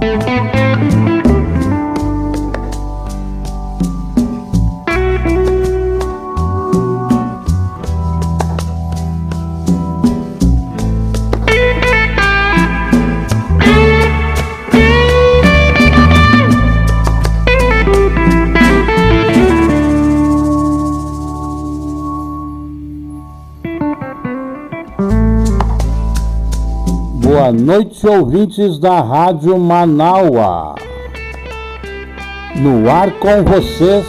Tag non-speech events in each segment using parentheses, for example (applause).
Boa noite, ouvintes da Rádio Manaua. No ar com vocês,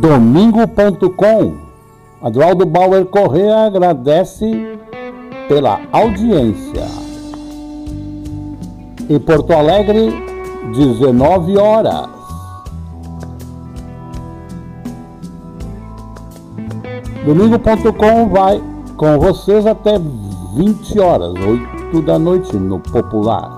domingo.com. Adroaldo Bauer Correa agradece pela audiência. Em Porto Alegre, 19 horas. Domingo.com vai com vocês até 20 horas, 8 8 da noite no Popular.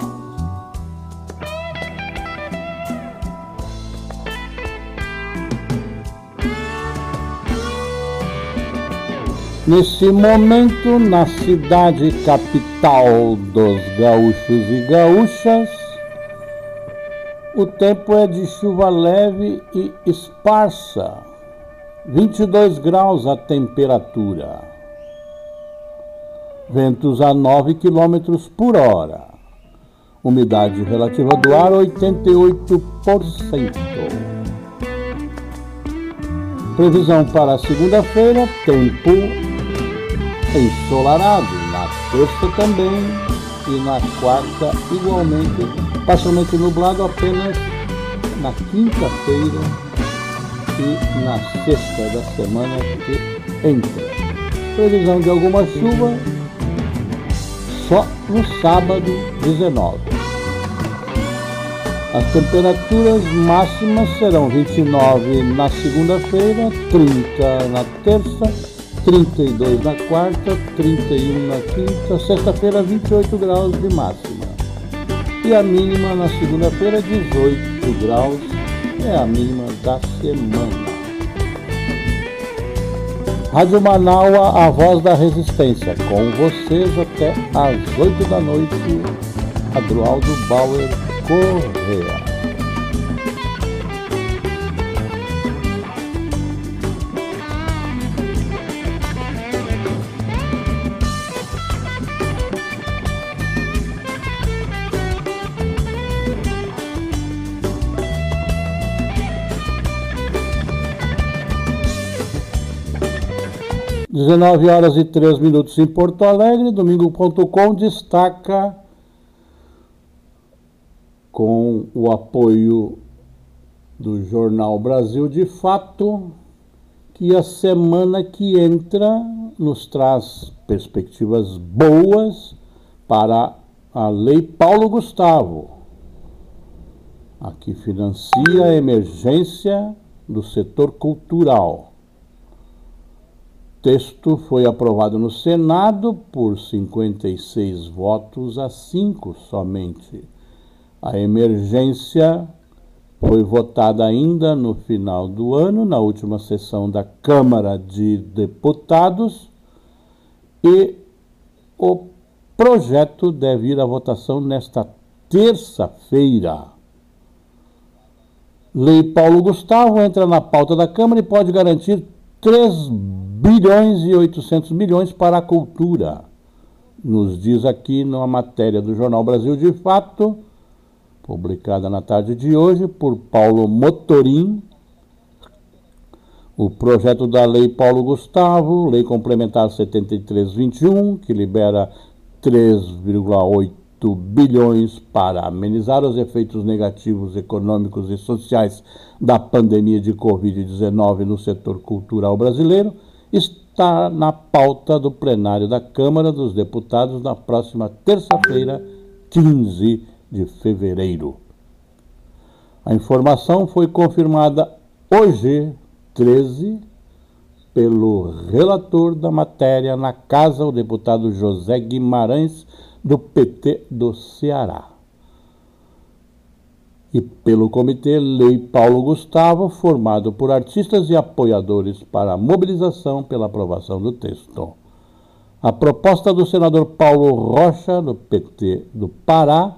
Nesse momento, na cidade capital dos gaúchos e gaúchas, o tempo é de chuva leve e esparsa, 22 graus a temperatura ventos a 9 km por hora. Umidade relativa do ar 88%. Previsão para segunda-feira, tempo ensolarado. Na terça também e na quarta igualmente, parcialmente nublado apenas na quinta-feira e na sexta da semana que entra. Previsão de alguma chuva só no sábado 19. As temperaturas máximas serão 29 na segunda-feira, 30 na terça, 32 na quarta, 31 na quinta, sexta-feira 28 graus de máxima. E a mínima na segunda-feira 18 graus é a mínima da semana. Rádio Manaua, a voz da resistência, com vocês até às 8 da noite, Adroaldo Bauer Correa. 19 horas e 3 minutos em Porto Alegre, domingo.com destaca com o apoio do jornal Brasil de Fato que a semana que entra nos traz perspectivas boas para a Lei Paulo Gustavo, a que financia a emergência do setor cultural texto foi aprovado no Senado por 56 votos a 5 somente. A emergência foi votada ainda no final do ano, na última sessão da Câmara de Deputados, e o projeto deve ir à votação nesta terça-feira. Lei Paulo Gustavo entra na pauta da Câmara e pode garantir 3 bilhões e 800 milhões para a cultura. Nos diz aqui numa matéria do Jornal Brasil de Fato, publicada na tarde de hoje por Paulo Motorim, o projeto da Lei Paulo Gustavo, Lei Complementar 7321, que libera 3,8 bilhões para amenizar os efeitos negativos econômicos e sociais da pandemia de Covid-19 no setor cultural brasileiro, está na pauta do plenário da Câmara dos Deputados na próxima terça-feira, 15 de fevereiro. A informação foi confirmada hoje, 13, pelo relator da matéria na casa, o deputado José Guimarães, do PT do Ceará e pelo Comitê Lei Paulo Gustavo, formado por artistas e apoiadores para a mobilização pela aprovação do texto. A proposta do senador Paulo Rocha, do PT do Pará,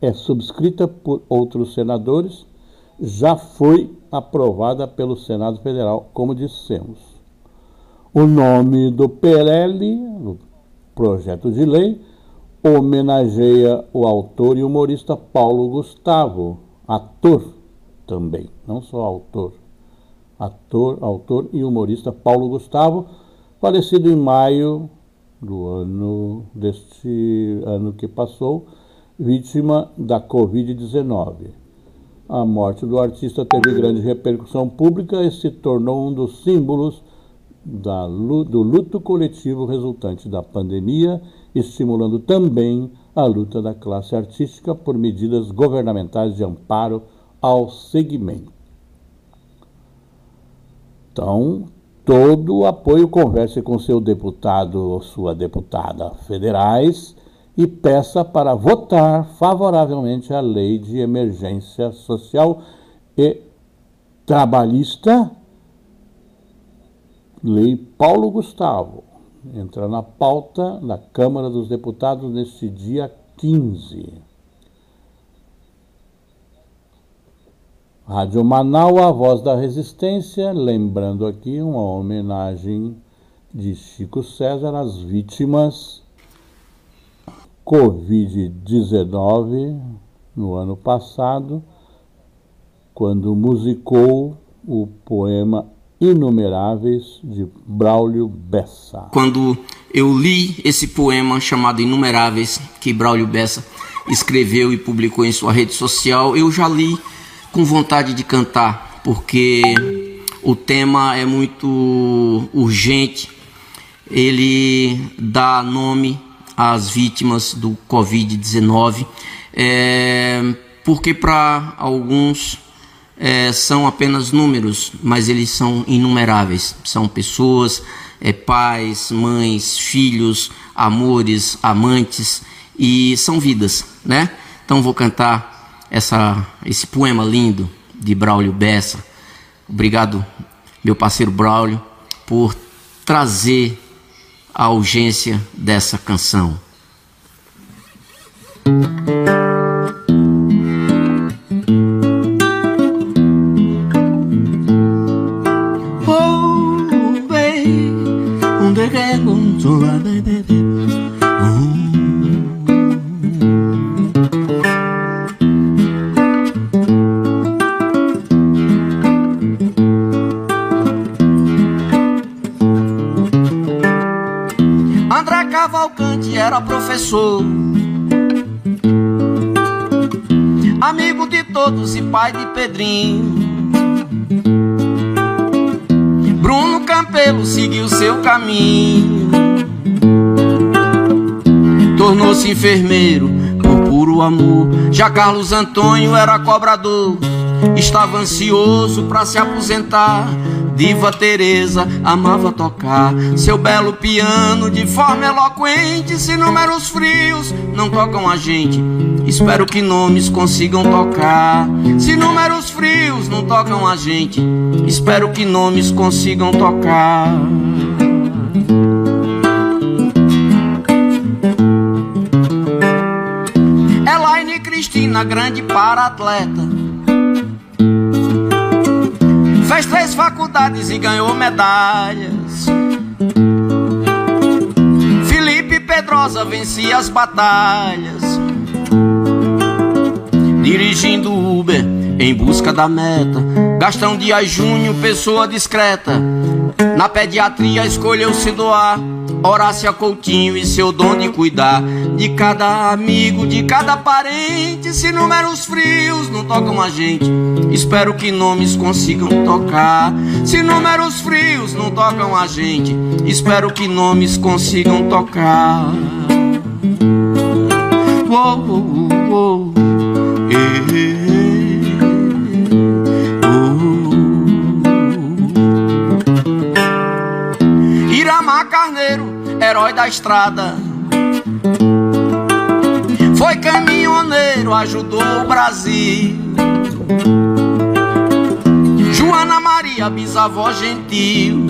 é subscrita por outros senadores, já foi aprovada pelo Senado Federal, como dissemos. O nome do PLL, no projeto de lei, homenageia o autor e humorista Paulo Gustavo, ator também, não só autor. Ator, autor e humorista Paulo Gustavo, falecido em maio do ano deste ano que passou, vítima da Covid-19. A morte do artista teve grande repercussão pública e se tornou um dos símbolos da, do luto coletivo resultante da pandemia, estimulando também a luta da classe artística por medidas governamentais de amparo ao segmento. Então, todo o apoio, converse com seu deputado ou sua deputada federais e peça para votar favoravelmente a lei de emergência social e trabalhista, lei Paulo Gustavo. Entra na pauta da Câmara dos Deputados neste dia 15. Rádio Manaus, a voz da resistência, lembrando aqui uma homenagem de Chico César às vítimas Covid-19 no ano passado, quando musicou o poema Inumeráveis de Braulio Bessa. Quando eu li esse poema chamado Inumeráveis, que Braulio Bessa escreveu e publicou em sua rede social, eu já li com vontade de cantar, porque o tema é muito urgente. Ele dá nome às vítimas do Covid-19, é, porque para alguns é, são apenas números, mas eles são inumeráveis. São pessoas, é, pais, mães, filhos, amores, amantes e são vidas, né? Então vou cantar essa, esse poema lindo de Braulio Bessa. Obrigado, meu parceiro Braulio, por trazer a urgência dessa canção. Era professor, amigo de todos e pai de Pedrinho. Bruno Campelo seguiu seu caminho, tornou-se enfermeiro por puro amor. Já Carlos Antônio era cobrador, estava ansioso para se aposentar Diva Teresa amava tocar seu belo piano de forma eloquente. Se números frios não tocam a gente, espero que nomes consigam tocar. Se números frios não tocam a gente, espero que nomes consigam tocar. Grande para atleta Fez três faculdades e ganhou medalhas. Felipe Pedrosa vencia as batalhas. Dirigindo Uber em busca da meta. Gastão Dias Júnior, pessoa discreta. Na pediatria escolheu se doar Horácia Coutinho e seu dom de cuidar de cada amigo, de cada parente. Se números frios não tocam a gente, espero que nomes consigam tocar. Se números frios não tocam a gente, espero que nomes consigam tocar. Uou, uou. Carneiro herói da estrada. Foi caminhoneiro, ajudou o Brasil. Joana Maria, bisavó gentil.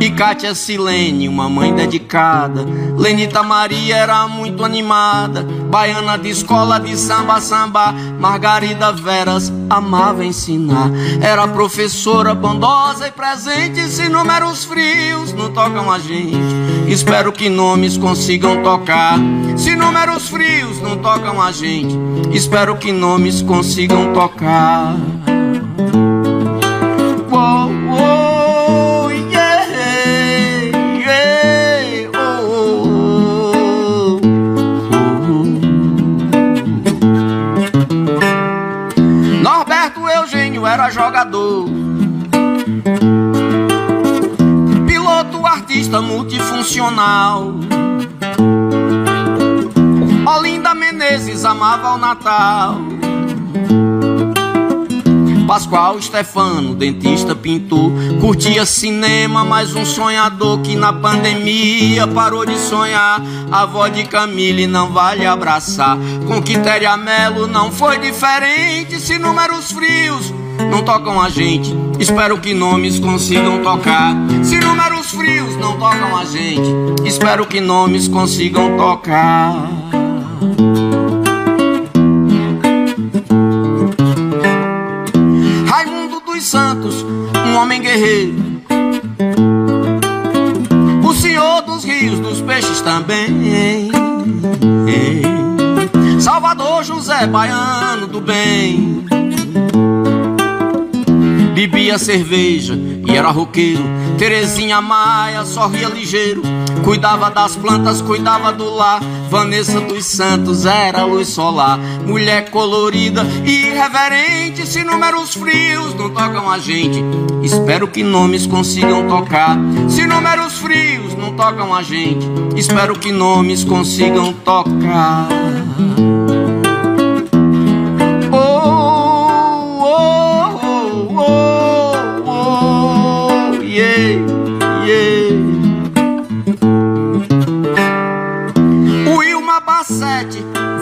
E Kátia Silene, uma mãe dedicada. Lenita Maria era muito animada. Baiana de escola de samba, samba. Margarida Veras amava ensinar. Era professora bondosa e presente. Se números frios não tocam a gente, espero que nomes consigam tocar. Se números frios não tocam a gente, espero que nomes consigam tocar. Piloto, artista multifuncional. Olinda Menezes amava o Natal. Pascoal Stefano, dentista, pintor, curtia cinema, mais um sonhador que na pandemia parou de sonhar. A avó de Camille não vale abraçar. Com Quitéria Melo não foi diferente, se números frios não tocam a gente. Espero que nomes consigam tocar. Se números frios não tocam a gente, espero que nomes consigam tocar. Raimundo dos Santos, um homem guerreiro. O Senhor dos rios, dos peixes também. Salvador José Baiano do bem bebia cerveja e era roqueiro. Terezinha Maia sorria ligeiro, cuidava das plantas, cuidava do lar. Vanessa dos Santos era luz solar, mulher colorida e irreverente. Se números frios não tocam a gente, espero que nomes consigam tocar. Se números frios não tocam a gente, espero que nomes consigam tocar.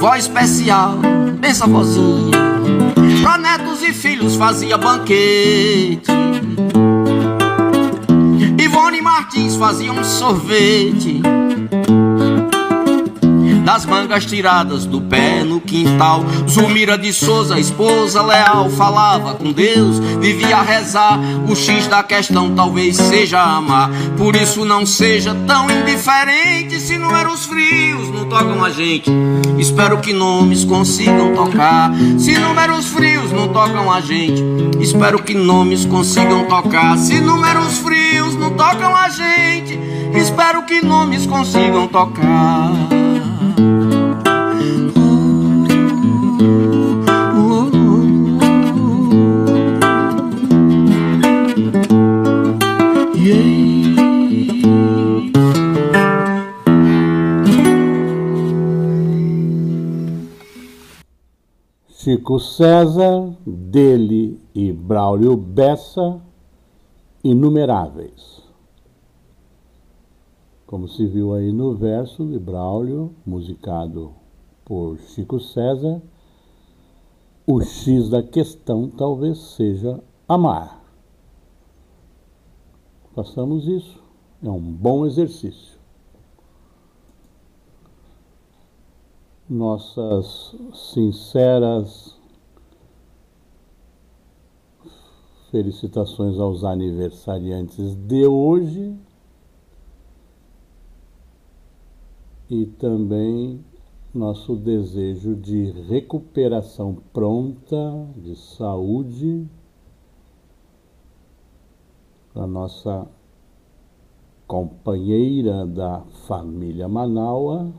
Voz especial, bença vozinha. Pra netos e filhos fazia banquete. Ivone Martins fazia um sorvete das mangas tiradas do pé no quintal. Zulmira de Souza, esposa leal, falava com Deus, vivia a rezar. O X da questão talvez seja amar, por isso não seja tão indiferente. Se números frios não tocam a gente, espero que nomes consigam tocar. Se números frios não tocam a gente, espero que nomes consigam tocar. Se números frios não tocam a gente, espero que nomes consigam tocar. Chico César, dele e Braulio Bessa, inumeráveis. Como se viu aí no verso de Braulio, musicado por Chico César, o X da questão talvez seja amar. Façamos isso, é um bom exercício. Nossas sinceras felicitações aos aniversariantes de hoje e também nosso desejo de recuperação pronta, de saúde, a nossa companheira da família Manaua.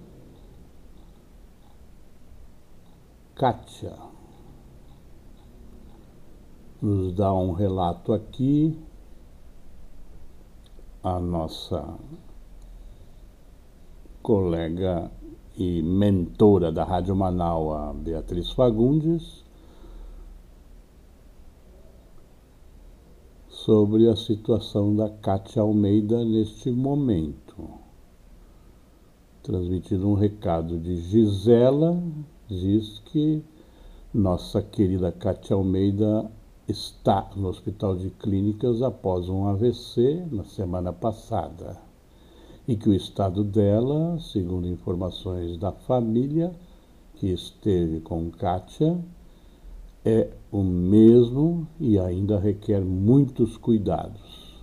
Kátia nos dá um relato aqui, a nossa colega e mentora da Rádio Manaus, Beatriz Fagundes, sobre a situação da Cátia Almeida neste momento. Transmitindo um recado de Gisela, diz que nossa querida Cátia Almeida está no Hospital de Clínicas após um AVC na semana passada e que o estado dela, segundo informações da família que esteve com Kátia, é o mesmo e ainda requer muitos cuidados.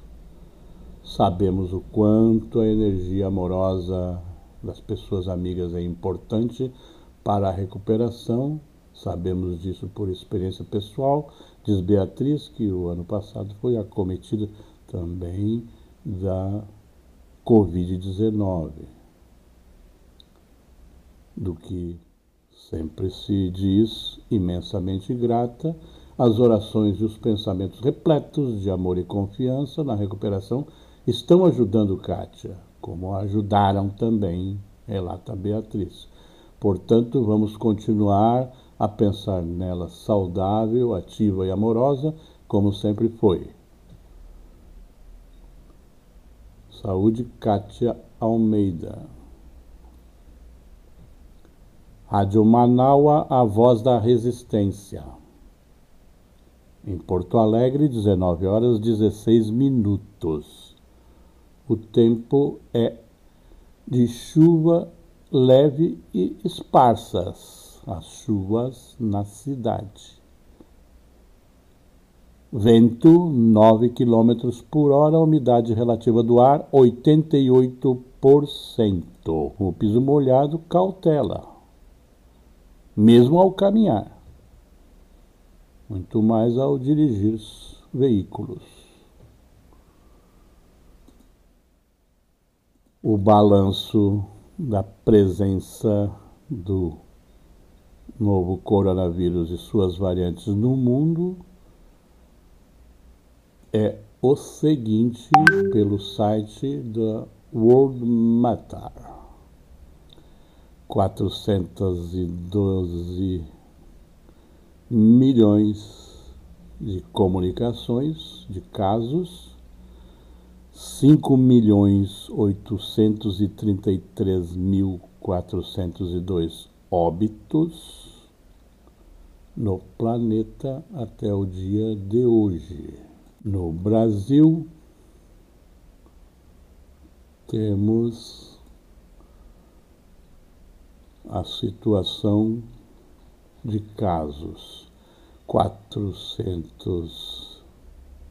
Sabemos o quanto a energia amorosa das pessoas amigas é importante para a recuperação, sabemos disso por experiência pessoal, diz Beatriz, que o ano passado foi acometida também da Covid-19, do que sempre se diz imensamente grata, as orações e os pensamentos repletos de amor e confiança na recuperação estão ajudando Kátia, como ajudaram também, relata Beatriz. Portanto, vamos continuar a pensar nela saudável, ativa e amorosa, como sempre foi. Saúde Kátia Almeida. Rádio Manaua, a voz da resistência. Em Porto Alegre, 19 horas 16 minutos. O tempo é de chuva leve e esparsas, as chuvas na cidade. Vento 9 km por hora, umidade relativa do ar 88%. O piso molhado cautela, mesmo ao caminhar, muito mais ao dirigir veículos. O balanço da presença do novo coronavírus e suas variantes no mundo é o seguinte pelo site da World Matter. 412 milhões de comunicações de casos, 5 milhões 833 mil 402 óbitos no planeta até o dia de hoje. No Brasil, temos a situação de casos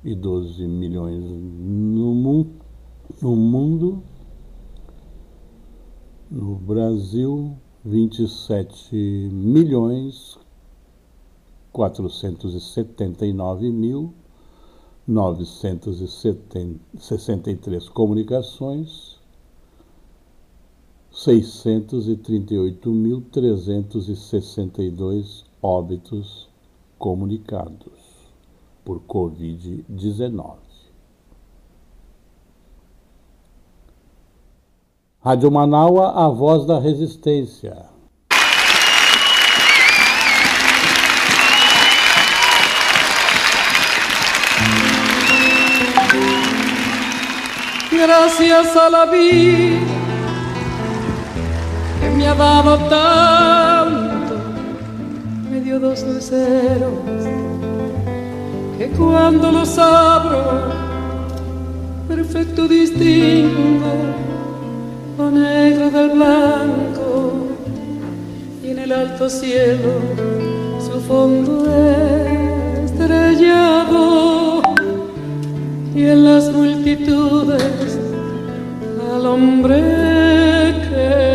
412 milhões no, mu no mundo, no Brasil 27 milhões 479 mil 963 comunicações, 638.362 óbitos comunicados por Covid-19. Rádio Manaua, a voz da resistência. gracias a la vida que me ha dado tanto, me dio dos luceros que cuando los abro, perfecto distingo lo negro del blanco y en el alto cielo su fondo estrellado y en las multitudes al hombre que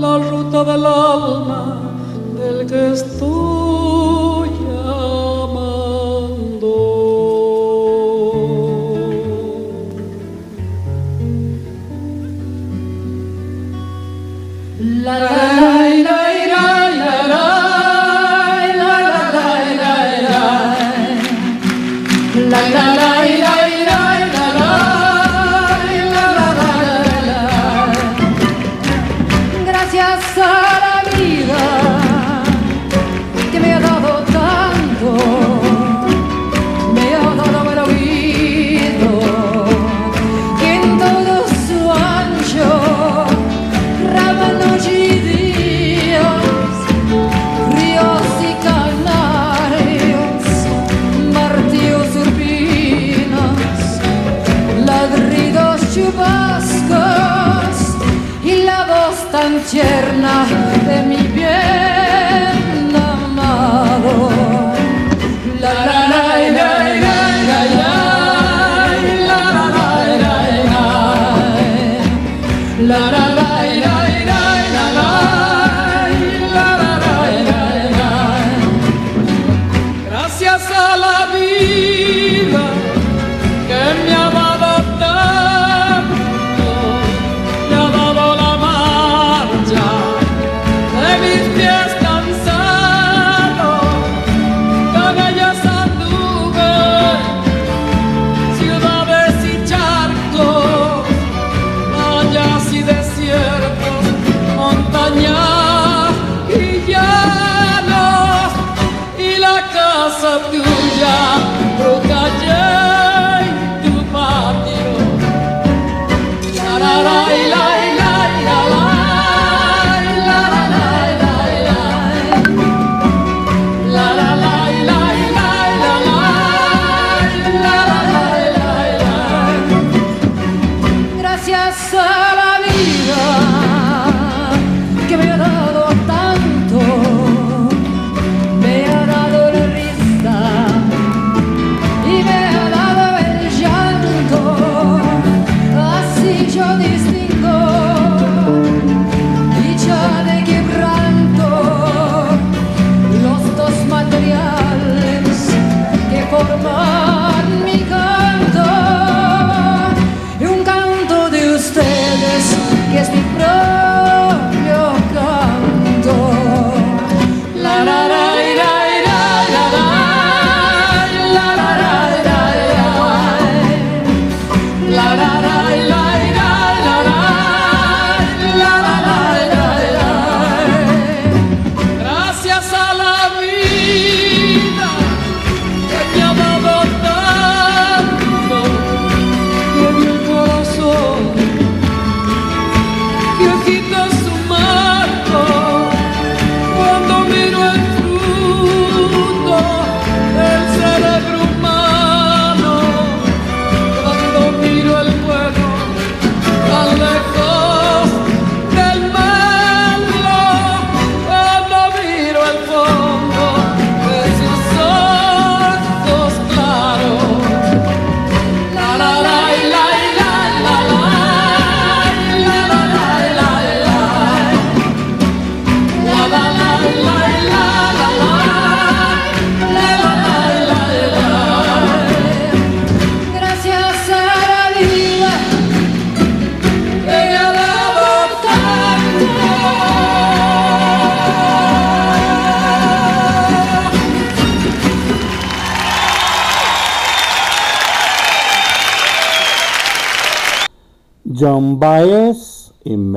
la ruta del alma del que estoy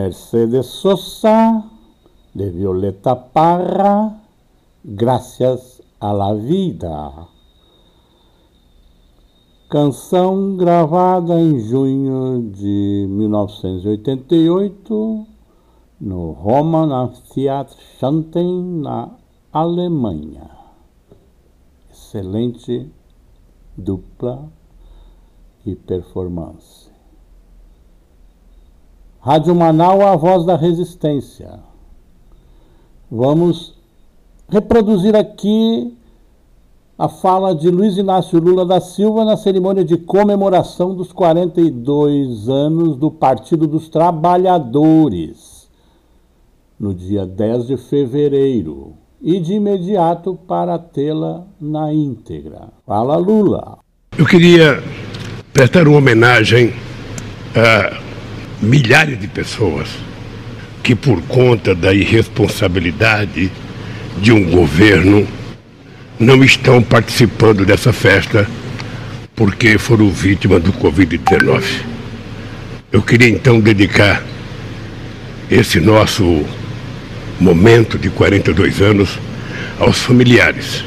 Mercedes Sosa, de Violeta Parra, Gracias a la Vida. Canção gravada em junho de 1988 no Roman Amphitheater Schanten, na Alemanha. Excelente dupla e performance. Rádio Manaus, a voz da resistência. Vamos reproduzir aqui a fala de Luiz Inácio Lula da Silva na cerimônia de comemoração dos 42 anos do Partido dos Trabalhadores, no dia 10 de fevereiro, e de imediato para tê-la na íntegra. Fala, Lula. Eu queria prestar uma homenagem a milhares de pessoas que, por conta da irresponsabilidade de um governo, não estão participando dessa festa porque foram vítimas do Covid-19. Eu queria então dedicar esse nosso momento de 42 anos aos familiares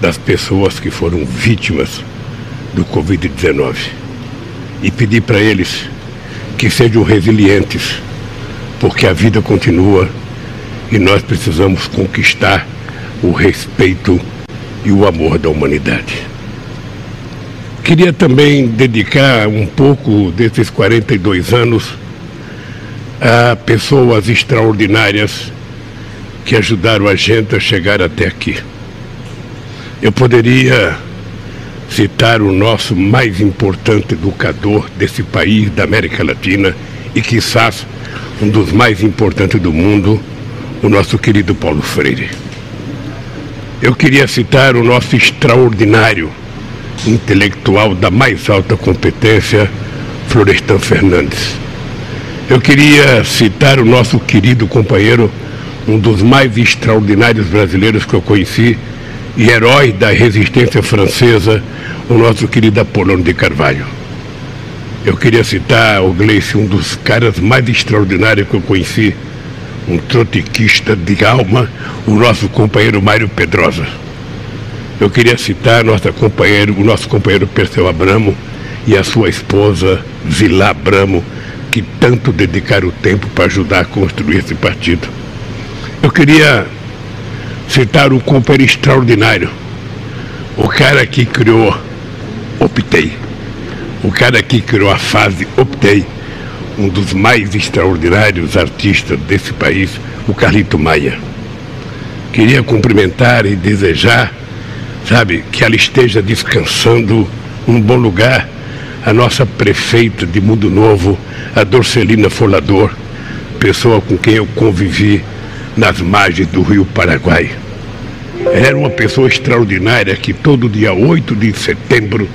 das pessoas que foram vítimas do Covid-19 e pedir para eles que sejam resilientes, porque a vida continua e nós precisamos conquistar o respeito e o amor da humanidade. Queria também dedicar um pouco desses 42 anos a pessoas extraordinárias que ajudaram a gente a chegar até aqui. Eu poderia citar o nosso mais importante educador desse país, da América Latina, e quizás um dos mais importantes do mundo, o nosso querido Paulo Freire. Eu queria citar o nosso extraordinário intelectual da mais alta competência, Florestan Fernandes. Eu queria citar o nosso querido companheiro, um dos mais extraordinários brasileiros que eu conheci e herói da resistência francesa, o nosso querido Apolônio de Carvalho. Eu queria citar o Gleice, um dos caras mais extraordinários que eu conheci, um trotiquista de alma, o nosso companheiro Mário Pedrosa. Eu queria citar nossa companheiro, o nosso companheiro Perseu Abramo e a sua esposa Zilá Abramo, que tanto dedicaram o tempo para ajudar a construir esse partido. Eu queria citar um companheiro extraordinário, o cara que criou Optei, o cara que criou a fase Optei, um dos mais extraordinários artistas desse país, o Carlito Maia. Queria cumprimentar e desejar, sabe, que ela esteja descansando num bom lugar, a nossa prefeita de Mundo Novo, a Dorcelina Folador, pessoa com quem eu convivi nas margens do Rio Paraguai. Era uma pessoa extraordinária que todo dia 8 de setembro,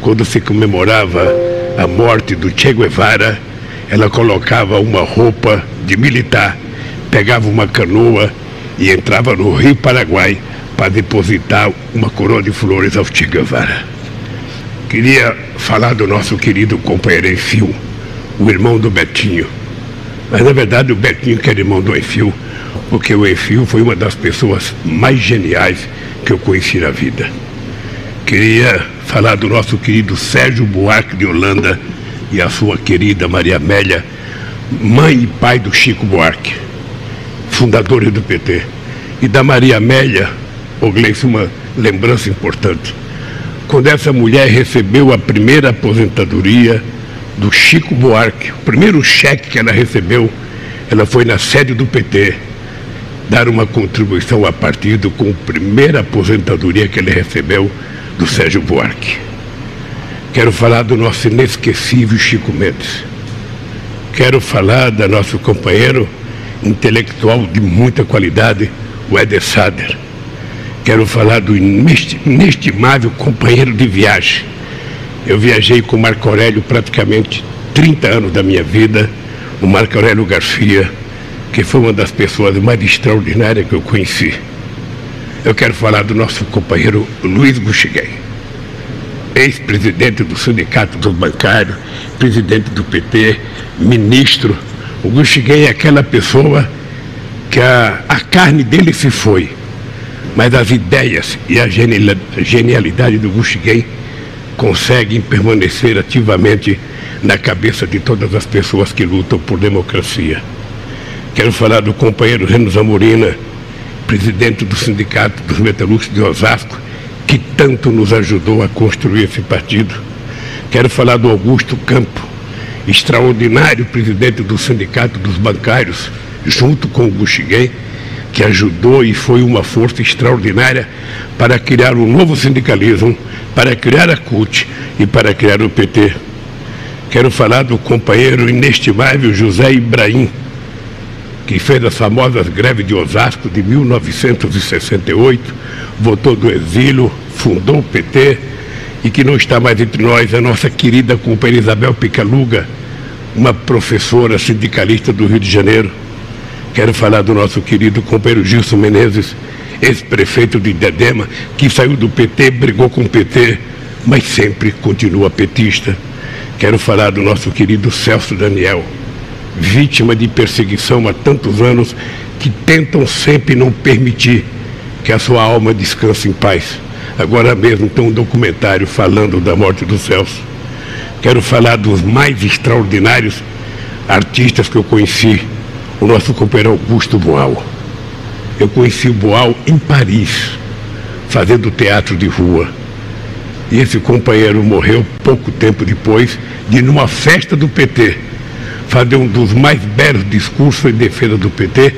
quando se comemorava a morte do Che Guevara, ela colocava uma roupa de militar, pegava uma canoa e entrava no Rio Paraguai para depositar uma coroa de flores ao Che Guevara. Queria falar do nosso querido companheiro Enfio, o irmão do Betinho. Mas na verdade o Betinho que era irmão do Enfio, porque o Enfio foi uma das pessoas mais geniais que eu conheci na vida. Queria falar do nosso querido Sérgio Buarque de Holanda e a sua querida Maria Amélia, mãe e pai do Chico Buarque, fundadores do PT. E da Maria Amélia, o Gleice, uma lembrança importante. Quando essa mulher recebeu a primeira aposentadoria do Chico Buarque, o primeiro cheque que ela recebeu, ela foi na sede do PT dar uma contribuição a partido com a primeira aposentadoria que ele recebeu do Sérgio Buarque. Quero falar do nosso inesquecível Chico Mendes. Quero falar da nosso companheiro intelectual de muita qualidade, o Eder Sader. Quero falar do inestimável companheiro de viagem. Eu viajei com Marco Aurélio praticamente 30 anos da minha vida, o Marco Aurélio Garcia, que foi uma das pessoas mais extraordinárias que eu conheci. Eu quero falar do nosso companheiro Luiz Buxiguei, ex-presidente do Sindicato dos Bancários, presidente do PT, ministro. O Buxiguei é aquela pessoa que a, a carne dele se foi, mas as ideias e a genialidade do Buxiguei conseguem permanecer ativamente na cabeça de todas as pessoas que lutam por democracia. Quero falar do companheiro Reno Zamorina, presidente do Sindicato dos Metalúrgicos de Osasco, que tanto nos ajudou a construir esse partido. Quero falar do Augusto Campo, extraordinário presidente do Sindicato dos Bancários, junto com o Buxiguem, que ajudou e foi uma força extraordinária para criar um novo sindicalismo, para criar a CUT e para criar o PT. Quero falar do companheiro inestimável José Ibrahim, que fez as famosas greves de Osasco de 1968, votou do exílio, fundou o PT e que não está mais entre nós, a nossa querida companheira Isabel Picaluga, uma professora sindicalista do Rio de Janeiro. Quero falar do nosso querido companheiro Gilson Menezes, ex-prefeito de Dedema, que saiu do PT, brigou com o PT, mas sempre continua petista. Quero falar do nosso querido Celso Daniel, vítima de perseguição há tantos anos, que tentam sempre não permitir que a sua alma descanse em paz. Agora mesmo tem um documentário falando da morte do Celso. Quero falar dos mais extraordinários artistas que eu conheci, o nosso companheiro Augusto Boal. Eu conheci o Boal em Paris, fazendo teatro de rua. E esse companheiro morreu pouco tempo depois de numa festa do PT fazer um dos mais belos discursos em defesa do PT,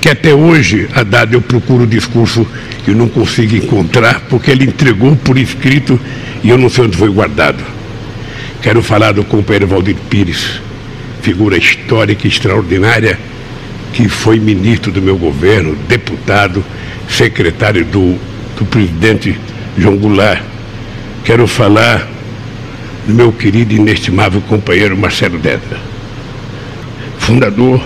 que até hoje, Haddad, eu procuro o discurso e não consigo encontrar, porque ele entregou por escrito e eu não sei onde foi guardado. Quero falar do companheiro Valdir Pires, figura histórica e extraordinária, que foi ministro do meu governo, deputado, secretário do, do presidente João Goulart. Quero falar do meu querido e inestimável companheiro Marcelo Deda, fundador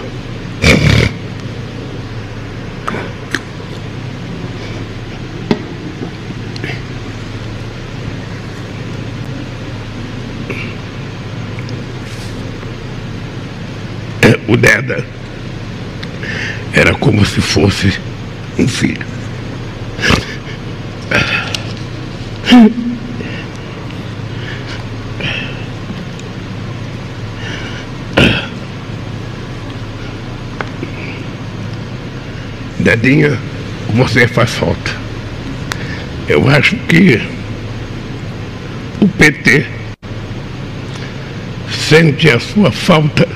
o Deda era como se fosse um filho. Dedinha, você faz falta. Eu acho que o PT sente a sua falta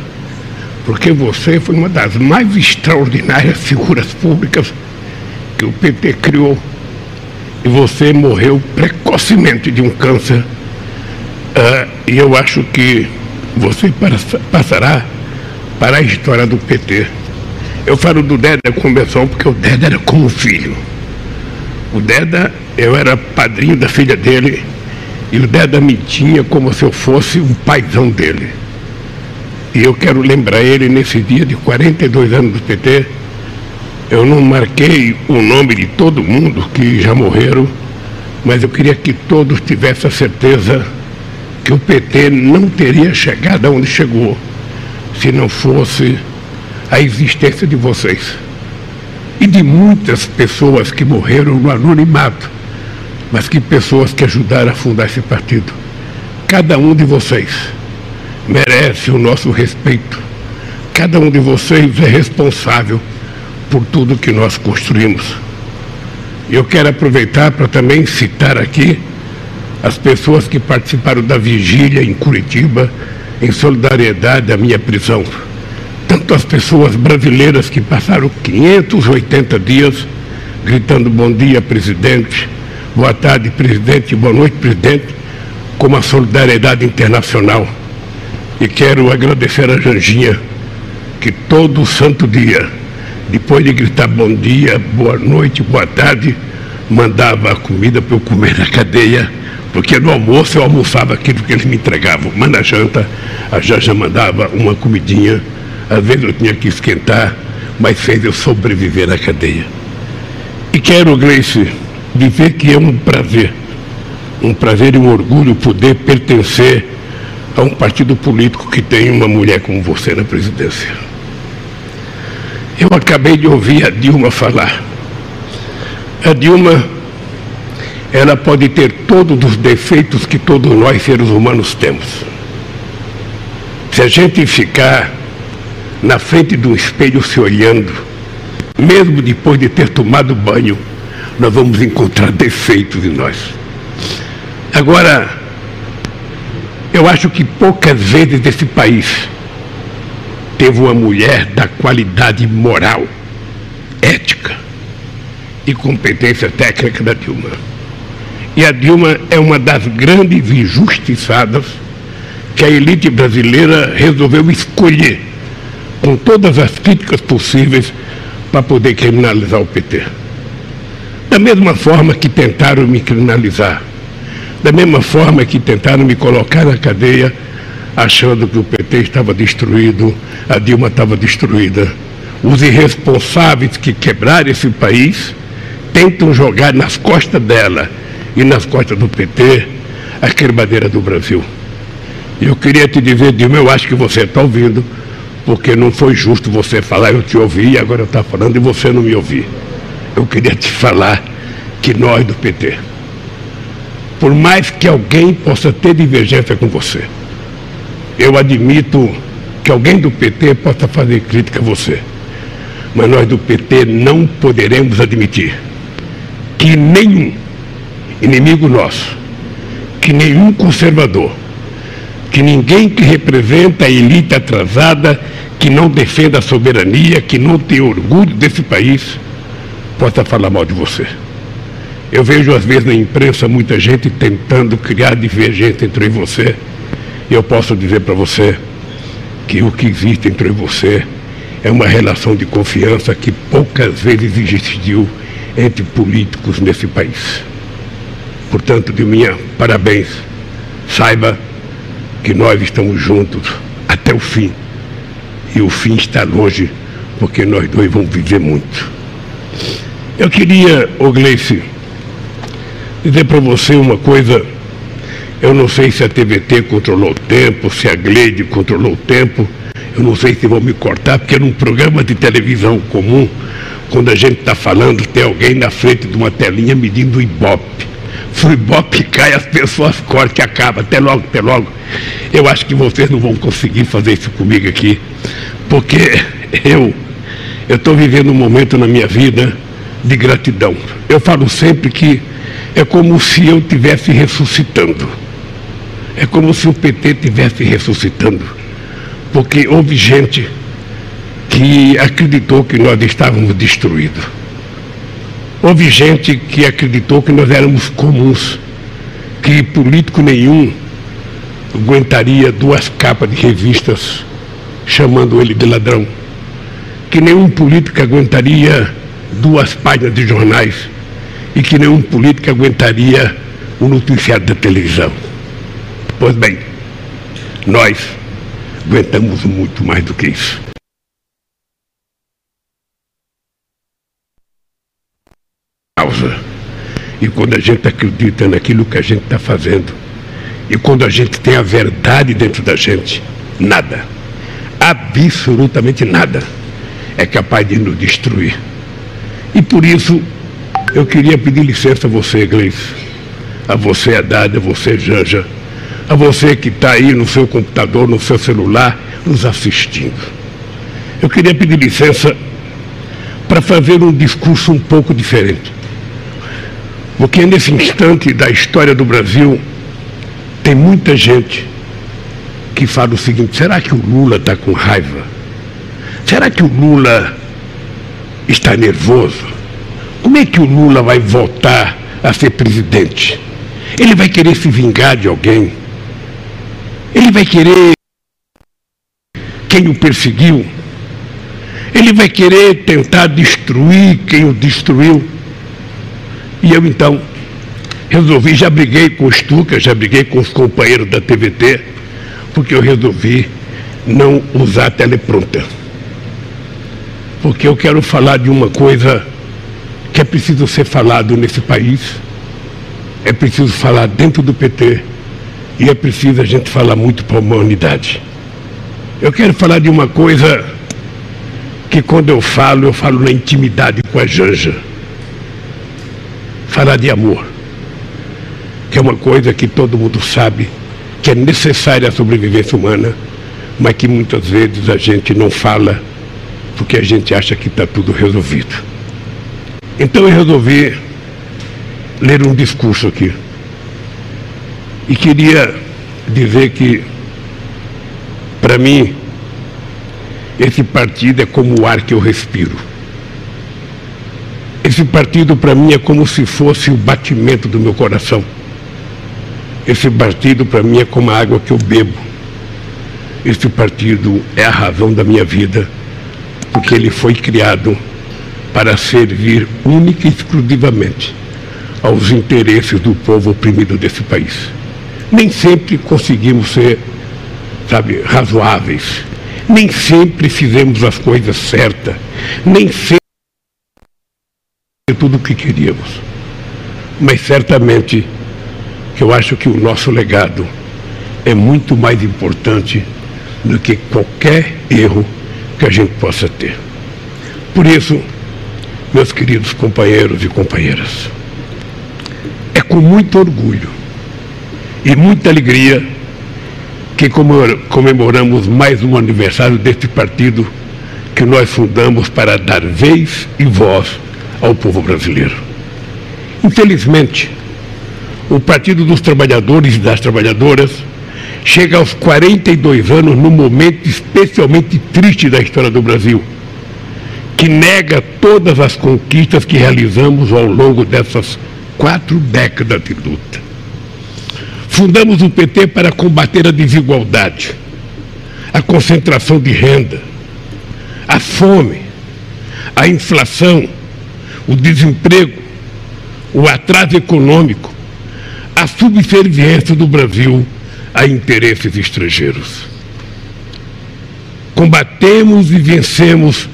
porque você foi uma das mais extraordinárias figuras públicas que o PT criou. E você morreu precocemente de um câncer. Uh, e eu acho que você passará para a história do PT. Eu falo do Deda Convenção porque o Deda era como filho. O Deda, eu era padrinho da filha dele, e o Deda me tinha como se eu fosse um paizão dele. E eu quero lembrar ele nesse dia de 42 anos do PT. Eu não marquei o nome de todo mundo que já morreram, mas eu queria que todos tivessem a certeza que o PT não teria chegado aonde chegou se não fosse a existência de vocês. E de muitas pessoas que morreram no anonimato, mas que pessoas que ajudaram a fundar esse partido. Cada um de vocês merece o nosso respeito. Cada um de vocês é responsável por tudo que nós construímos. Eu quero aproveitar para também citar aqui as pessoas que participaram da vigília em Curitiba em solidariedade à minha prisão. Tanto as pessoas brasileiras que passaram 580 dias gritando bom dia, presidente, boa tarde, presidente, boa noite, presidente, como a solidariedade internacional. E quero agradecer a Janjinha, que todo santo dia, depois de gritar bom dia, boa noite, boa tarde, mandava a comida para eu comer na cadeia, porque no almoço eu almoçava aquilo que eles me entregavam. Mas na janta, a Janja mandava uma comidinha, às vezes eu tinha que esquentar, mas fez eu sobreviver na cadeia. E quero, Gleice, dizer que é um prazer, um prazer e um orgulho poder pertencer a um partido político que tem uma mulher como você na presidência. Eu acabei de ouvir a Dilma falar. A Dilma, ela pode ter todos os defeitos que todos nós seres humanos temos. Se a gente ficar na frente do espelho se olhando, mesmo depois de ter tomado banho, nós vamos encontrar defeitos em nós. Agora, eu acho que poucas vezes esse país teve uma mulher da qualidade moral, ética e competência técnica da Dilma. E a Dilma é uma das grandes injustiçadas que a elite brasileira resolveu escolher, com todas as críticas possíveis, para poder criminalizar o PT. Da mesma forma que tentaram me criminalizar da mesma forma que tentaram me colocar na cadeia, achando que o PT estava destruído, a Dilma estava destruída. Os irresponsáveis que quebraram esse país tentam jogar nas costas dela e nas costas do PT a quebradeira do Brasil. Eu queria te dizer, Dilma, eu acho que você está ouvindo, porque não foi justo você falar, eu te ouvi, e agora eu estou falando e você não me ouvir. Eu queria te falar que nós do PT por mais que alguém possa ter divergência com você. Eu admito que alguém do PT possa fazer crítica a você. Mas nós do PT não poderemos admitir que nenhum inimigo nosso, que nenhum conservador que ninguém que representa a elite atrasada, que não defenda a soberania, que não tem orgulho desse país, possa falar mal de você. Eu vejo às vezes na imprensa muita gente tentando criar divergência entre você. E eu posso dizer para você que o que existe entre você é uma relação de confiança que poucas vezes existiu entre políticos nesse país. Portanto, de minha parabéns. Saiba que nós estamos juntos até o fim. E o fim está longe, porque nós dois vamos viver muito. Eu queria, Ogleice, dizer para você uma coisa. Eu não sei se a TVT controlou o tempo, se a Gleide controlou o tempo. Eu não sei se vão me cortar, porque num programa de televisão comum, quando a gente está falando, tem alguém na frente de uma telinha medindo o Ibope. Se o Ibope cai, as pessoas cortam e acaba. Até logo, até logo. Eu acho que vocês não vão conseguir fazer isso comigo aqui, porque eu estou vivendo um momento na minha vida de gratidão. Eu falo sempre que é como se eu estivesse ressuscitando. É como se o PT estivesse ressuscitando. Porque houve gente que acreditou que nós estávamos destruídos. Houve gente que acreditou que nós éramos comuns, que político nenhum aguentaria duas capas de revistas chamando ele de ladrão, que nenhum político aguentaria duas páginas de jornais e que nenhum político aguentaria o noticiário da televisão. Pois bem, nós aguentamos muito mais do que isso. Causa. E quando a gente acredita naquilo que a gente está fazendo, e quando a gente tem a verdade dentro da gente, nada, absolutamente nada, é capaz de nos destruir. E por isso, eu queria pedir licença a você, Gleice, a você, Haddad, a você, Janja, a você que está aí no seu computador, no seu celular, nos assistindo. Eu queria pedir licença para fazer um discurso um pouco diferente. Porque nesse instante da história do Brasil, tem muita gente que fala o seguinte: será que o Lula está com raiva? Será que o Lula está nervoso? Como é que o Lula vai voltar a ser presidente? Ele vai querer se vingar de alguém? Ele vai querer quem o perseguiu? Ele vai querer tentar destruir quem o destruiu? E eu então resolvi, já briguei com o Stuka, já briguei com os companheiros da TVT, porque eu resolvi não usar teleprompter. Porque eu quero falar de uma coisa que é preciso ser falado nesse país, é preciso falar dentro do PT e é preciso a gente falar muito para a humanidade. Eu quero falar de uma coisa que quando eu falo, eu falo na intimidade com a Janja. Falar de amor, que é uma coisa que todo mundo sabe que é necessária à sobrevivência humana, mas que muitas vezes a gente não fala porque a gente acha que está tudo resolvido. Então eu resolvi ler um discurso aqui. E queria dizer que, para mim, esse partido é como o ar que eu respiro. Esse partido, para mim, é como se fosse o batimento do meu coração. Esse partido, para mim, é como a água que eu bebo. Esse partido é a razão da minha vida, porque ele foi criado para servir única e exclusivamente aos interesses do povo oprimido desse país. Nem sempre conseguimos ser, sabe, razoáveis. Nem sempre fizemos as coisas certas. Nem sempre tudo o que queríamos. Mas certamente que eu acho que o nosso legado é muito mais importante do que qualquer erro que a gente possa ter. Por isso, meus queridos companheiros e companheiras, é com muito orgulho e muita alegria que comemoramos mais um aniversário deste partido que nós fundamos para dar vez e voz ao povo brasileiro. Infelizmente, o Partido dos Trabalhadores e das Trabalhadoras chega aos 42 anos num momento especialmente triste da história do Brasil, que nega todas as conquistas que realizamos ao longo dessas quatro décadas de luta. Fundamos o PT para combater a desigualdade, a concentração de renda, a fome, a inflação, o desemprego, o atraso econômico, a subserviência do Brasil a interesses estrangeiros. Combatemos e vencemos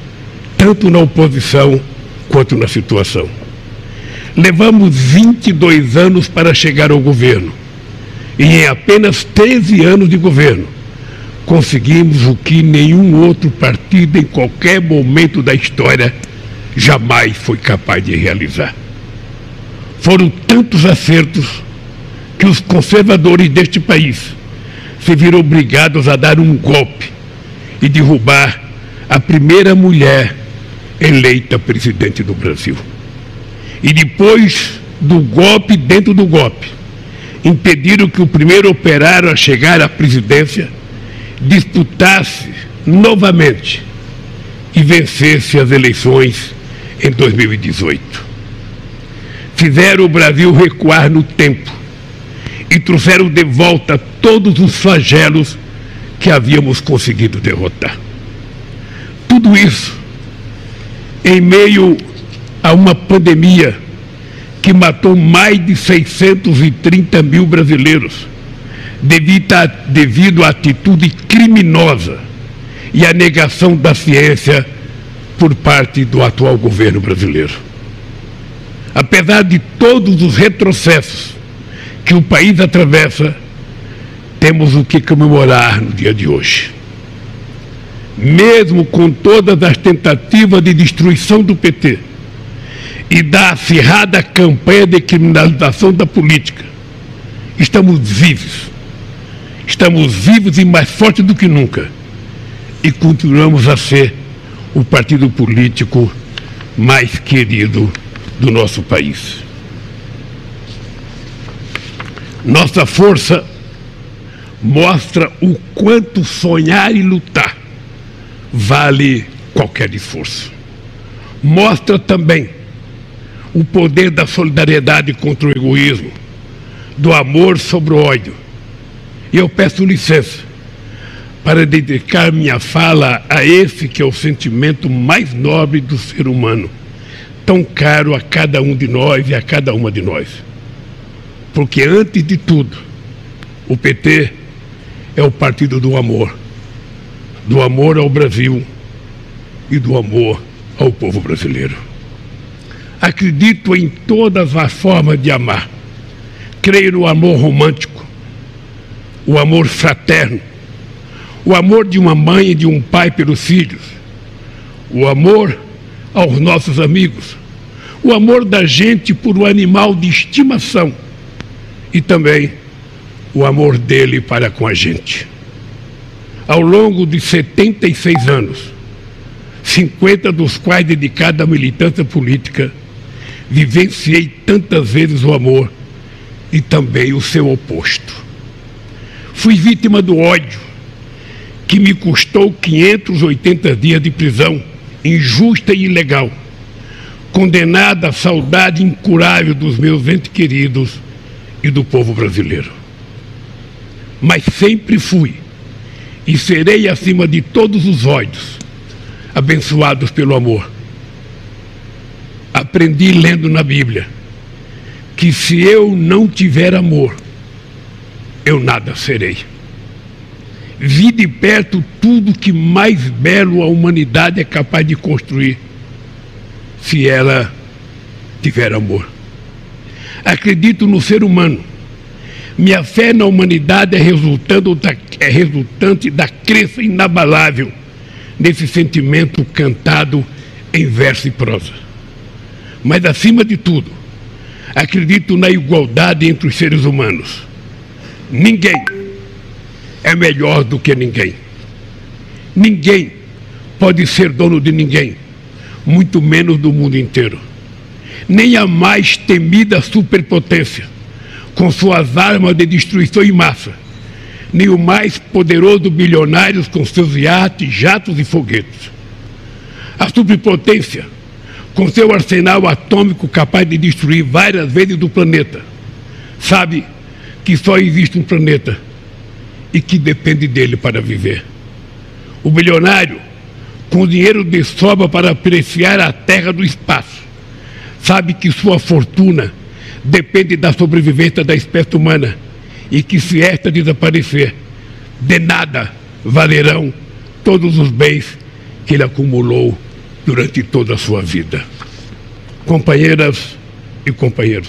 tanto na oposição quanto na situação. Levamos 22 anos para chegar ao governo e em apenas 13 anos de governo conseguimos o que nenhum outro partido em qualquer momento da história jamais foi capaz de realizar. Foram tantos acertos que os conservadores deste país se viram obrigados a dar um golpe e derrubar a primeira mulher eleita presidente do Brasil. E depois do golpe dentro do golpe, impediram que o primeiro operário a chegar à presidência disputasse novamente e vencesse as eleições em 2018. Fizeram o Brasil recuar no tempo e trouxeram de volta todos os flagelos que havíamos conseguido derrotar. Tudo isso em meio a uma pandemia que matou mais de 630 mil brasileiros devido à atitude criminosa e à negação da ciência por parte do atual governo brasileiro. Apesar de todos os retrocessos que o país atravessa, temos o que comemorar no dia de hoje. Mesmo com todas as tentativas de destruição do PT e da acirrada campanha de criminalização da política, estamos vivos. Estamos vivos e mais fortes do que nunca. E continuamos a ser o partido político mais querido do nosso país. Nossa força mostra o quanto sonhar e lutar vale qualquer esforço. Mostra também o poder da solidariedade contra o egoísmo, do amor sobre o ódio. E eu peço licença para dedicar minha fala a esse que é o sentimento mais nobre do ser humano, tão caro a cada um de nós e a cada uma de nós porque, antes de tudo, o PT é o partido do amor do amor ao Brasil e do amor ao povo brasileiro. Acredito em todas as formas de amar. Creio no amor romântico, o amor fraterno, o amor de uma mãe e de um pai pelos filhos, o amor aos nossos amigos, o amor da gente por um animal de estimação e também o amor dele para com a gente. Ao longo de 76 anos, 50 dos quais dedicados à militância política, vivenciei tantas vezes o amor e também o seu oposto. Fui vítima do ódio, que me custou 580 dias de prisão, injusta e ilegal, condenada à saudade incurável dos meus entes queridos e do povo brasileiro. Mas sempre fui e serei acima de todos os ódios, abençoados pelo amor. Aprendi lendo na Bíblia que se eu não tiver amor, eu nada serei. Vi de perto tudo que mais belo a humanidade é capaz de construir, se ela tiver amor acredito no ser humano. Minha fé na humanidade é, resultando da, é resultante da crença inabalável nesse sentimento cantado em verso e prosa. Mas, acima de tudo, acredito na igualdade entre os seres humanos. Ninguém é melhor do que ninguém. Ninguém pode ser dono de ninguém, muito menos do mundo inteiro nem a mais temida superpotência, com suas armas de destruição em massa, nem o mais poderoso bilionários com seus iates, jatos e foguetes. A superpotência, com seu arsenal atômico capaz de destruir várias vezes o planeta, sabe que só existe um planeta e que depende dele para viver. O bilionário, com dinheiro de sobra para apreciar a terra do espaço, sabe que sua fortuna depende da sobrevivência da espécie humana e que se esta desaparecer, de nada valerão todos os bens que ele acumulou durante toda a sua vida. Companheiras e companheiros,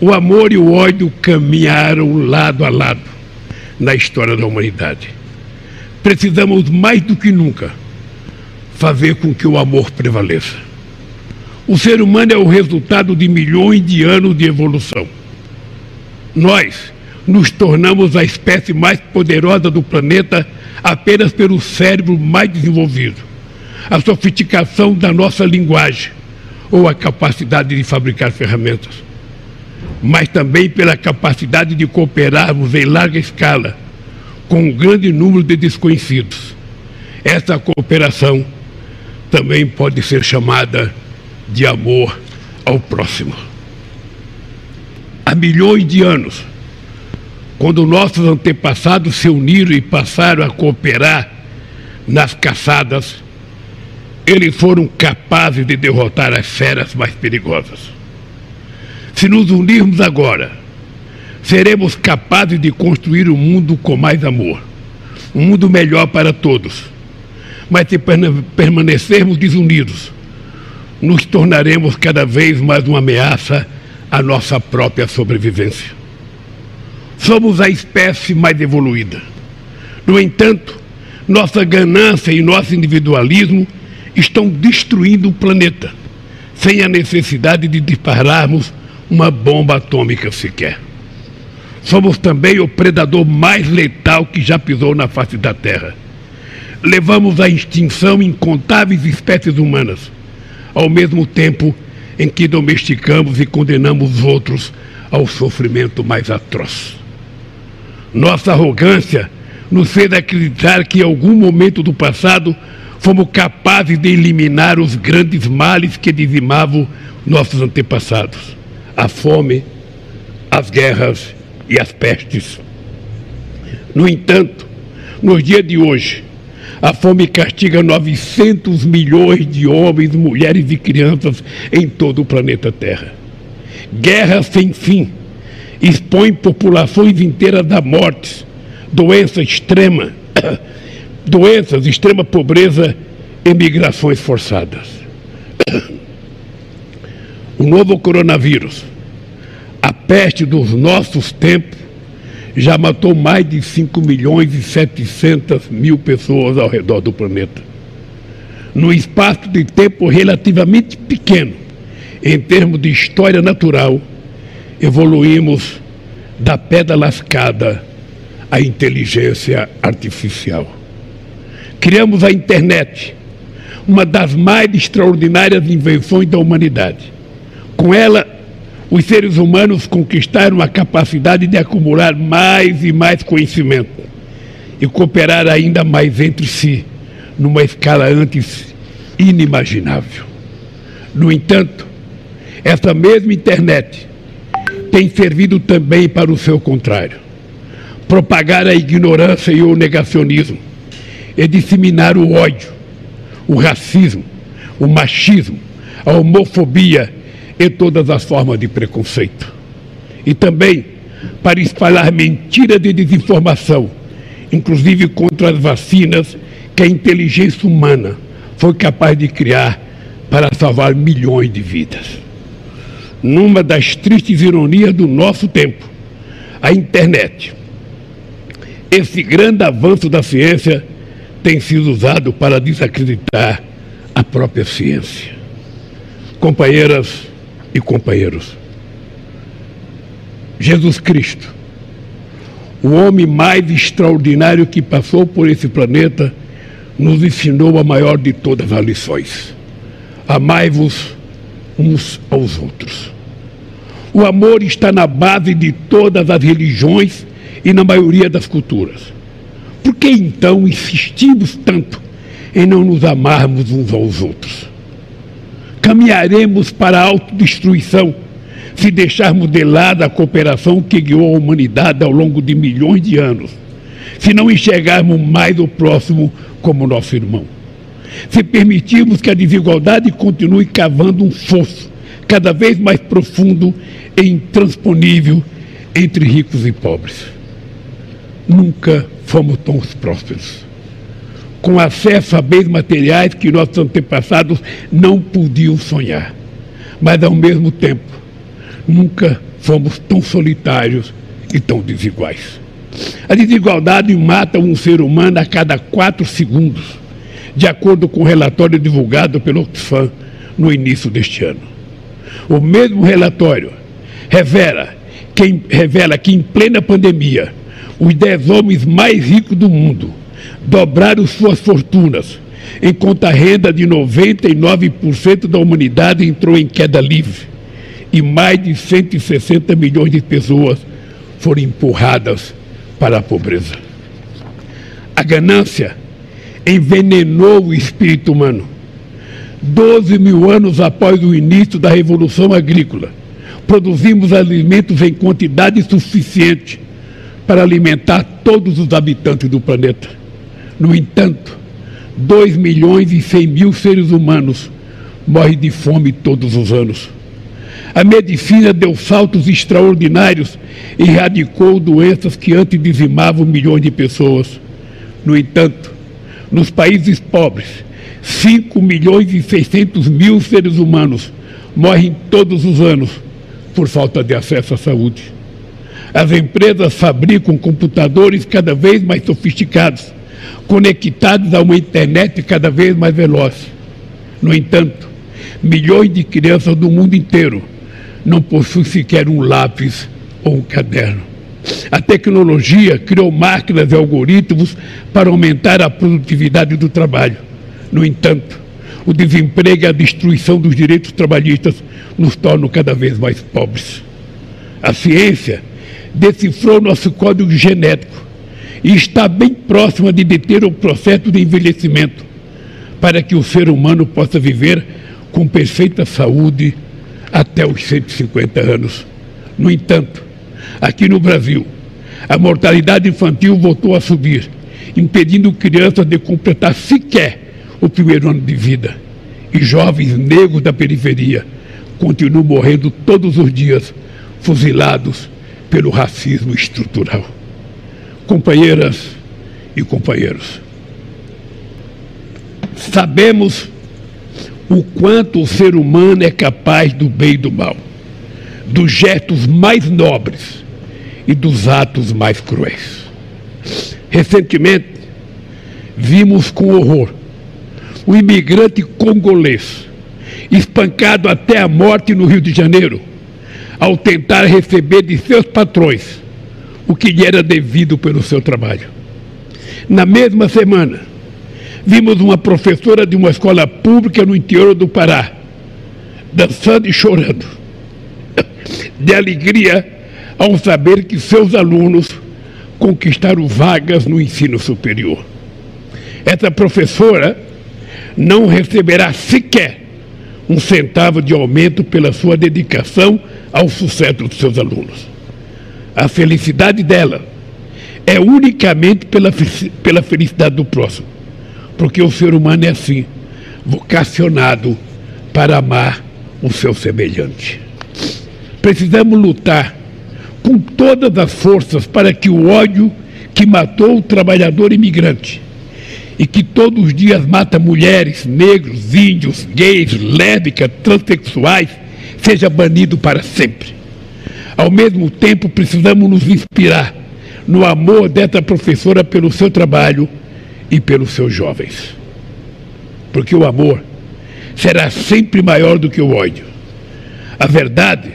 o amor e o ódio caminharam lado a lado na história da humanidade. Precisamos mais do que nunca fazer com que o amor prevaleça. O ser humano é o resultado de milhões de anos de evolução. Nós nos tornamos a espécie mais poderosa do planeta apenas pelo cérebro mais desenvolvido, a sofisticação da nossa linguagem ou a capacidade de fabricar ferramentas, mas também pela capacidade de cooperarmos em larga escala com um grande número de desconhecidos. Essa cooperação também pode ser chamada de amor ao próximo. Há milhões de anos, quando nossos antepassados se uniram e passaram a cooperar nas caçadas, eles foram capazes de derrotar as feras mais perigosas. Se nos unirmos agora, seremos capazes de construir um mundo com mais amor, um mundo melhor para todos. Mas se permanecermos desunidos, nos tornaremos cada vez mais uma ameaça à nossa própria sobrevivência. Somos a espécie mais evoluída. No entanto, nossa ganância e nosso individualismo estão destruindo o planeta, sem a necessidade de dispararmos uma bomba atômica sequer. Somos também o predador mais letal que já pisou na face da Terra. Levamos à extinção incontáveis espécies humanas ao mesmo tempo em que domesticamos e condenamos outros ao sofrimento mais atroz. Nossa arrogância nos fez acreditar que em algum momento do passado fomos capazes de eliminar os grandes males que dizimavam nossos antepassados: a fome, as guerras e as pestes. No entanto, nos dias de hoje, a fome castiga 900 milhões de homens, mulheres e crianças em todo o planeta Terra. Guerra sem fim expõe populações inteiras à morte, doença extrema, (coughs) doenças, extrema pobreza e migrações forçadas. (coughs) O novo coronavírus, a peste dos nossos tempos, já matou mais de 5 milhões e 700 mil pessoas ao redor do planeta. Num espaço de tempo relativamente pequeno, em termos de história natural, evoluímos da pedra lascada à inteligência artificial. Criamos a internet, uma das mais extraordinárias invenções da humanidade. Com ela, os seres humanos conquistaram a capacidade de acumular mais e mais conhecimento e cooperar ainda mais entre si, numa escala antes inimaginável. No entanto, essa mesma internet tem servido também para o seu contrário propagar a ignorância e o negacionismo, e disseminar o ódio, o racismo, o machismo, a homofobia e todas as formas de preconceito. E também para espalhar mentiras de desinformação, inclusive contra as vacinas que a inteligência humana foi capaz de criar para salvar milhões de vidas. Numa das tristes ironias do nosso tempo, a internet, esse grande avanço da ciência tem sido usado para desacreditar a própria ciência. Companheiras e companheiros. Jesus Cristo, o homem mais extraordinário que passou por esse planeta, nos ensinou a maior de todas as lições: amai-vos uns aos outros. O amor está na base de todas as religiões e na maioria das culturas. Por que então insistimos tanto em não nos amarmos uns aos outros? Caminharemos para a autodestruição se deixarmos de lado a cooperação que guiou a humanidade ao longo de milhões de anos, se não enxergarmos mais o próximo como nosso irmão, se permitirmos que a desigualdade continue cavando um fosso cada vez mais profundo e intransponível entre ricos e pobres. Nunca fomos tão prósperos. Com acesso a bens materiais que nossos antepassados não podiam sonhar. Mas, ao mesmo tempo, nunca fomos tão solitários e tão desiguais. A desigualdade mata um ser humano a cada quatro segundos, de acordo com o relatório divulgado pelo Oxfam no início deste ano. O mesmo relatório revela que, revela que em plena pandemia, os dez homens mais ricos do mundo dobraram suas fortunas, enquanto a renda de 99% da humanidade entrou em queda livre e mais de 160 milhões de pessoas foram empurradas para a pobreza. A ganância envenenou o espírito humano. Doze mil anos após o início da Revolução Agrícola, produzimos alimentos em quantidade suficiente para alimentar todos os habitantes do planeta. No entanto, 2 milhões e 100 mil seres humanos morrem de fome todos os anos. A medicina deu saltos extraordinários e erradicou doenças que antes dizimavam milhões de pessoas. No entanto, nos países pobres, 5 milhões e 600 mil seres humanos morrem todos os anos por falta de acesso à saúde. As empresas fabricam computadores cada vez mais sofisticados, conectados a uma internet cada vez mais veloz. No entanto, milhões de crianças do mundo inteiro não possui sequer um lápis ou um caderno. A tecnologia criou máquinas e algoritmos para aumentar a produtividade do trabalho. No entanto, o desemprego e a destruição dos direitos trabalhistas nos tornam cada vez mais pobres. A ciência decifrou nosso código genético e está bem próxima de deter o processo de envelhecimento para que o ser humano possa viver com perfeita saúde até os 150 anos. No entanto, aqui no Brasil, a mortalidade infantil voltou a subir, impedindo crianças de completar sequer o primeiro ano de vida. E jovens negros da periferia continuam morrendo todos os dias, fuzilados pelo racismo estrutural. Companheiras e companheiros, sabemos o quanto o ser humano é capaz do bem e do mal, dos gestos mais nobres e dos atos mais cruéis. Recentemente, vimos com horror o imigrante congolês espancado até a morte no Rio de Janeiro, ao tentar receber de seus patrões o que lhe era devido pelo seu trabalho. Na mesma semana, vimos uma professora de uma escola pública no interior do Pará, dançando e chorando, (laughs) de alegria ao saber que seus alunos conquistaram vagas no ensino superior. Essa professora não receberá sequer um centavo de aumento pela sua dedicação ao sucesso dos seus alunos. A felicidade dela é unicamente pela, pela felicidade do próximo porque o ser humano é assim, vocacionado para amar o seu semelhante. Precisamos lutar com todas as forças para que o ódio que matou o trabalhador imigrante e que todos os dias mata mulheres, negros, índios, gays, lésbicas, transexuais, seja banido para sempre. Ao mesmo tempo, precisamos nos inspirar no amor dessa professora pelo seu trabalho e pelos seus jovens. Porque o amor será sempre maior do que o ódio. A verdade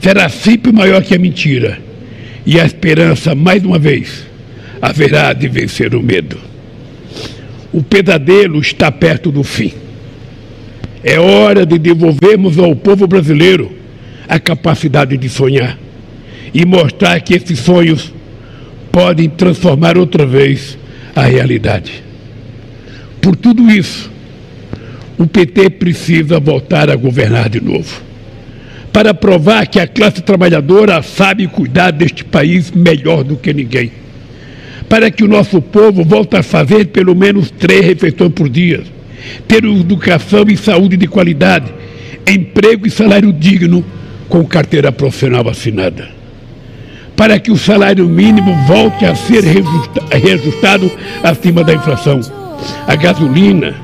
será sempre maior que a mentira. E a esperança, mais uma vez, haverá de vencer o medo. O pesadelo está perto do fim. É hora de devolvermos ao povo brasileiro a capacidade de sonhar e mostrar que esses sonhos podem transformar outra vez a realidade. Por tudo isso, o PT precisa voltar a governar de novo. Para provar que a classe trabalhadora sabe cuidar deste país melhor do que ninguém. Para que o nosso povo volte a fazer pelo menos três refeições por dia, ter educação e saúde de qualidade, emprego e salário digno com carteira profissional assinada. Para que o salário mínimo volte a ser reajustado acima da inflação. A gasolina,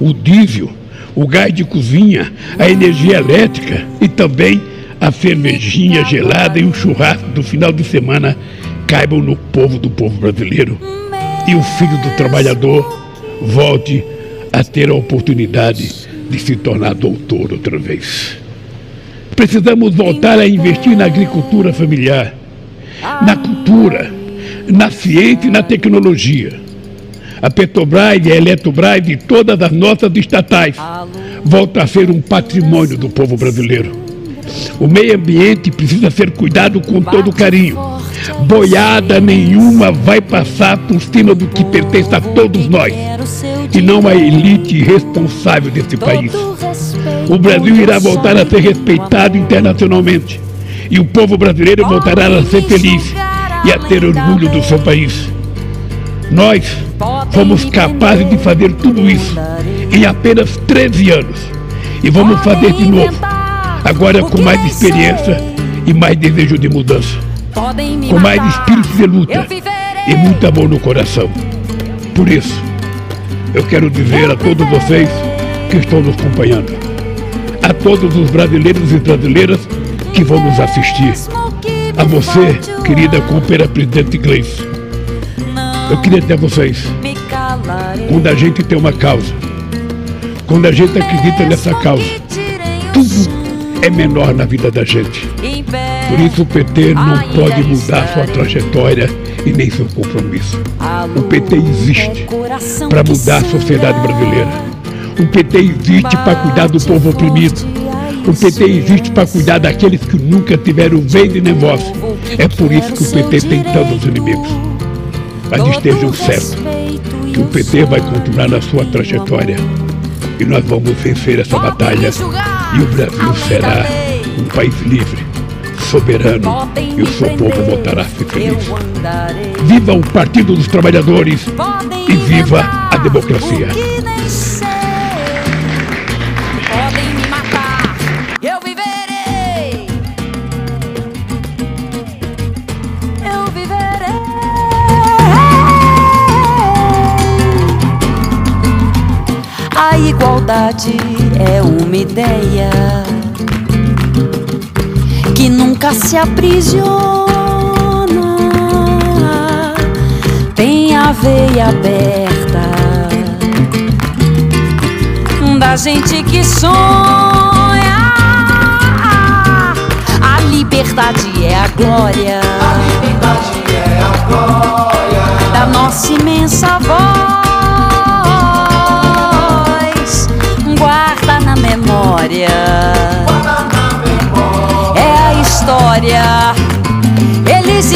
o diesel, o gás de cozinha, a energia elétrica e também a cervejinha gelada e o churrasco do final de semana caibam no povo do povo brasileiro e o filho do trabalhador volte a ter a oportunidade de se tornar doutor outra vez. Precisamos voltar a investir na agricultura familiar, na cultura, na ciência e na tecnologia. A Petrobras e a Eletrobras e todas as nossas estatais voltam a ser um patrimônio do povo brasileiro. O meio ambiente precisa ser cuidado com todo carinho. Boiada nenhuma vai passar por cima do que pertence a todos nós e não a elite responsável desse país. O Brasil irá voltar a ser respeitado internacionalmente e o povo brasileiro voltará a ser feliz e a ter orgulho do seu país. Nós fomos capazes de fazer tudo isso em apenas 13 anos. E vamos fazer de novo, agora com mais experiência e mais desejo de mudança, com mais espírito de luta e muito amor no coração. Por isso, eu quero dizer a todos vocês que estão nos acompanhando, a todos os brasileiros e brasileiras que vão nos assistir, a você, querida companheira presidente inglês. Eu queria dizer a vocês, quando a gente tem uma causa, quando a gente acredita nessa causa, tudo é menor na vida da gente. Por isso o PT não pode mudar sua trajetória e nem seu compromisso. O PT existe para mudar a sociedade brasileira. O PT existe para cuidar do povo oprimido. O PT existe para cuidar daqueles que nunca tiveram vez nem voz. É por isso que o PT tem tantos inimigos. Mas estejam certos que o PT vai continuar na sua trajetória. E nós vamos vencer essa batalha. E o Brasil será um país livre soberano e o seu povo voltará a ser feliz. Viva o Partido dos Trabalhadores e viva a democracia. Igualdade é uma ideia que nunca se aprisiona. Tem a veia aberta da gente que sonha. A liberdade é a glória. A liberdade é a glória da nossa imensa voz. Memória. É a história. Eles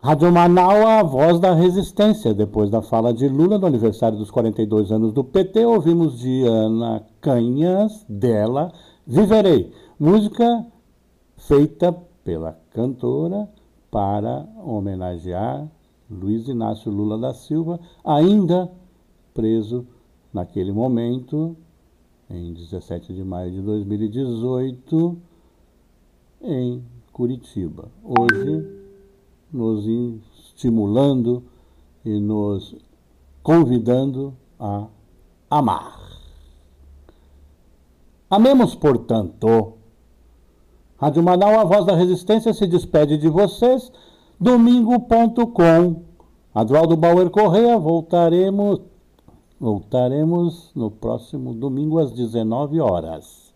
Rádio Manaus, a voz da resistência. Depois da fala de Lula no aniversário dos 42 anos do PT, ouvimos de Ana Canhas, dela, Viverei. Música feita pela cantora para homenagear Luiz Inácio Lula da Silva, ainda preso naquele momento, em 17 de maio de 2018, em Curitiba. Hoje, nos estimulando e nos convidando a amar. Amemos, portanto. Rádio Manaus, a voz da resistência, se despede de vocês. Domingo.com. Adroaldo Bauer Correia, voltaremos, voltaremos no próximo domingo às 19 horas.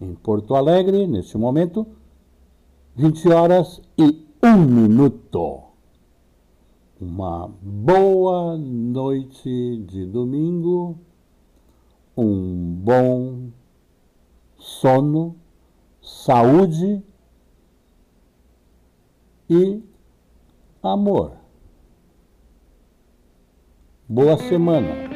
Em Porto Alegre, neste momento, 20 horas e 1 minuto. Uma boa noite de domingo, um bom sono, saúde e amor. Boa semana.